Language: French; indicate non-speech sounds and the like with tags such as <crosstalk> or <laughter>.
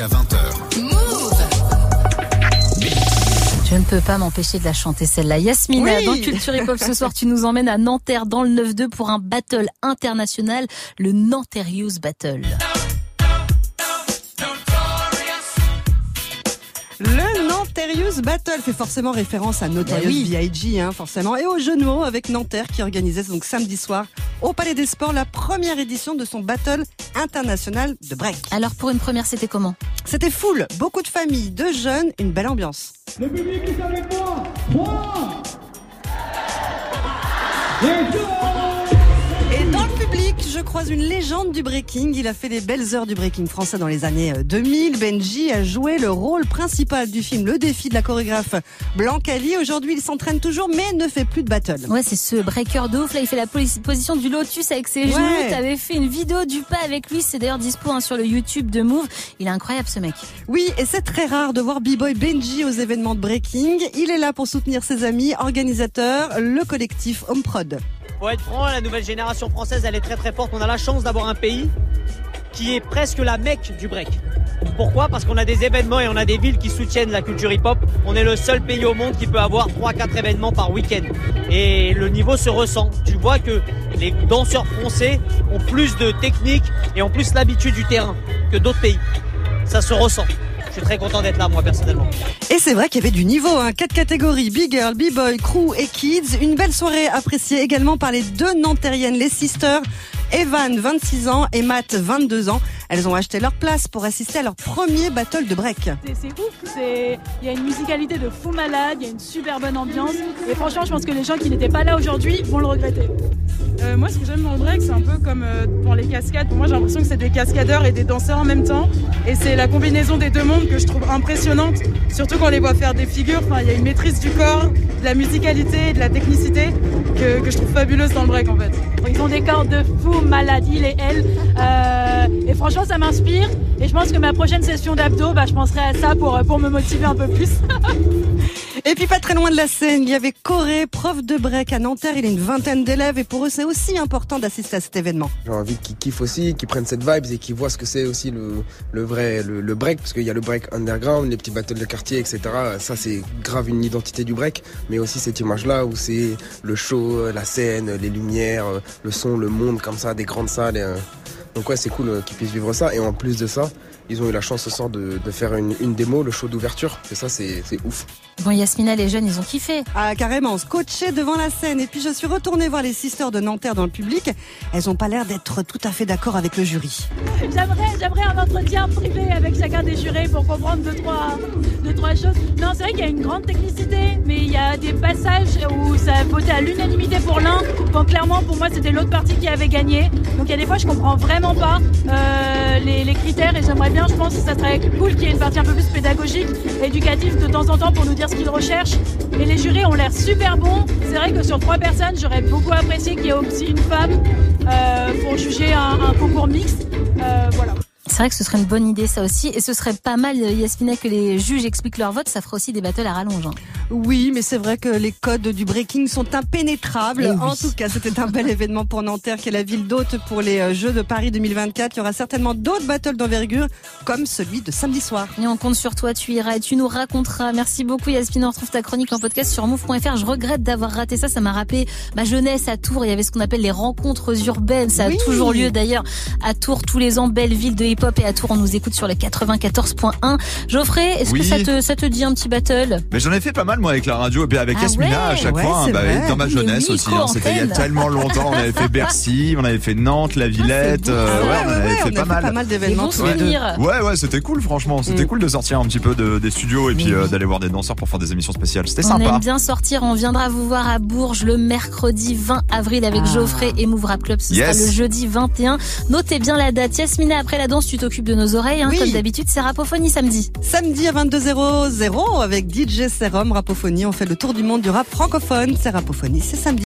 jusqu'à 20h. Je ne peux pas m'empêcher de la chanter celle-là. Yasmina, Oui. dans Culture Hip Hop ce soir, tu nous emmènes à Nanterre dans le 9-2 pour un battle international, le Nanterre Youth Battle. Le Nanterius Battle fait forcément référence à Notorious Bah oui. B.I.G. Hein, forcément, et au jeu de mots avec Nanterre qui organisait donc samedi soir au Palais des Sports la première édition de son battle international de break. Alors pour une première, c'était comment? C'était full, beaucoup de familles, de jeunes, une belle ambiance. Le public est avec moi. 3 Et deux. Et dans le public, je croise une légende du breaking. Il a fait les belles heures du breaking français dans les années euh, 2000. Benji a joué le rôle principal du film Le défi de la chorégraphe Blancali. Aujourd'hui, il s'entraîne toujours, mais ne fait plus de battle. Ouais, c'est ce breaker de ouf. Là, il fait la posi- position du lotus avec ses Ouais. genoux. T'avais fait une vidéo du pas avec lui. C'est d'ailleurs dispo hein, sur le YouTube de Move. Il est incroyable ce mec. Oui, et c'est très rare de voir B-Boy Benji aux événements de breaking. Il est là pour soutenir ses amis, organisateurs, le collectif Home Prod. Pour être franc, la nouvelle génération française, elle est très très forte. On a la chance d'avoir un pays qui est presque la mecque du break. Pourquoi? Parce qu'on a des événements et on a des villes qui soutiennent la culture hip-hop. On est le seul pays au monde qui peut avoir 3-4 événements par week-end. Et le niveau se ressent. Tu vois que les danseurs français ont plus de technique et ont plus l'habitude du terrain que d'autres pays. Ça se ressent. Je suis très content d'être là, moi, personnellement. Et c'est vrai qu'il y avait du niveau, hein. quatre catégories, Big Girl, B-Boy, Crew et Kids. Une belle soirée appréciée également par les deux Nantériennes, les Sisters. Evan, 26 ans, et Matt, 22 ans. Elles ont acheté leur place pour assister à leur premier battle de break. C'est- ouf, c'est- il y a une musicalité de fou malade, il y a une super bonne ambiance. Et franchement, je pense que les gens qui n'étaient pas là aujourd'hui vont le regretter. Euh, moi, ce que j'aime dans le break, c'est un peu comme euh, pour les cascades. Pour moi, j'ai l'impression que c'est des cascadeurs et des danseurs en même temps. Et c'est la combinaison des deux mondes que je trouve impressionnante. Surtout quand on les voit faire des figures. Enfin, il y a une maîtrise du corps, de la musicalité, de la technicité que, que je trouve fabuleuse dans le break en fait. Ils ont des corps de fou malade, il et elle. Euh, et franchement, ça m'inspire. Et je pense que ma prochaine session d'abdos, bah, je penserai à ça pour, pour me motiver un peu plus. <laughs> Et puis pas très loin de la scène, il y avait Corée, prof de break à Nanterre. Il a une vingtaine d'élèves et pour eux, c'est aussi important d'assister à cet événement. J'ai envie qu'ils kiffent aussi, qu'ils prennent cette vibe et qu'ils voient ce que c'est aussi le, le vrai, le, le break, parce qu'il y a le break underground, les petits battles de quartier, etc. Ça, c'est grave une identité du break, mais aussi cette image-là où c'est le show, la scène, les lumières, le son, le monde comme ça, des grandes salles. et, euh, Donc ouais, c'est cool euh, qu'ils puissent vivre ça. Et en plus de ça, ils ont eu la chance ce soir de, de faire une, une démo, le show d'ouverture. Et ça, c'est ouf. Bon, Yasmina, les jeunes, ils ont kiffé. Ah, carrément, scotché devant la scène. Et puis je suis retournée voir les sisters de Nanterre dans le public. Elles ont pas l'air d'être tout à fait d'accord avec le jury. J'aimerais, j'aimerais un entretien privé avec chacun des jurés pour comprendre deux, trois, Non, c'est vrai qu'il y a une grande technicité, mais il y a des passages où ça a voté à l'unanimité pour l'un, quand clairement pour moi c'était l'autre partie qui avait gagné. Donc il y a des fois je comprends vraiment pas euh, les, critères et j'aimerais bien, je pense que ça serait cool qu'il y ait une partie un peu plus pédagogique, éducative de temps en temps pour nous dire ce qu'ils recherchent. Et les jurés ont l'air super bons. C'est vrai que sur trois personnes, j'aurais beaucoup apprécié qu'il y ait aussi une femme euh, pour juger un, concours mixte. Euh, vrai que ce serait une bonne idée, ça aussi. Et ce serait pas mal, Yasmina, que les juges expliquent leur vote. Ça fera aussi des battles à rallonge. hein. Oui, mais c'est vrai que les codes du breaking sont impénétrables. Eh oui. En tout cas, c'était un bel événement pour Nanterre, qui est la ville d'hôte pour les euh, Jeux de Paris 2024. Il y aura certainement d'autres battles d'envergure, comme celui de samedi soir. Et on compte sur toi, tu iras et tu nous raconteras. Merci beaucoup Yasmina, on retrouve ta chronique en podcast sur move.fr. Je regrette d'avoir raté ça, ça m'a rappelé ma jeunesse à Tours. Il y avait ce qu'on appelle les rencontres urbaines. Ça a Oui. toujours lieu d'ailleurs à Tours tous les ans. Belle ville de hip-hop et à Tours on nous écoute sur le 94.1. Geoffrey, est-ce que ça te, ça te dit un petit battle? Mais j'en ai fait pas mal moi avec la radio et puis avec Ah Yasmina ouais, à chaque ouais, fois, hein, bah, vrai. dans ma jeunesse aussi. hein, C'était il y a tellement longtemps. On avait fait Bercy, on avait fait Nantes, la Villette. beau, euh, ouais, on avait ouais, fait on pas mal. pas mal Des d'événements. Ouais, ouais, c'était cool, franchement. C'était Mm. cool de sortir un petit peu de- des studios et puis euh, d'aller voir des danseurs pour faire des émissions spéciales. C'était On sympa. aime bien sortir, on viendra vous voir à Bourges le mercredi 20 avril avec Ah. Geoffrey et Move Rap Club. Ce Yes. sera le jeudi 21. Notez bien la date. Yasmina, après la danse, tu t'occupes de nos oreilles. Hein, Oui. Comme d'habitude, c'est Rapophonie samedi. Samedi à 22h00 avec DJ Serum On fait le tour du monde du rap francophone. C'est Rapophonie, c'est samedi.